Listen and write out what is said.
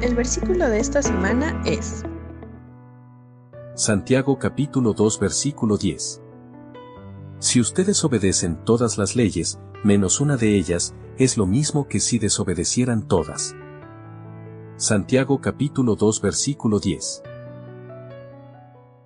El versículo de esta semana es Santiago capítulo 2 versículo 10. Si ustedes obedecen todas las leyes, menos una de ellas, es lo mismo que si desobedecieran todas. Santiago capítulo 2 versículo 10.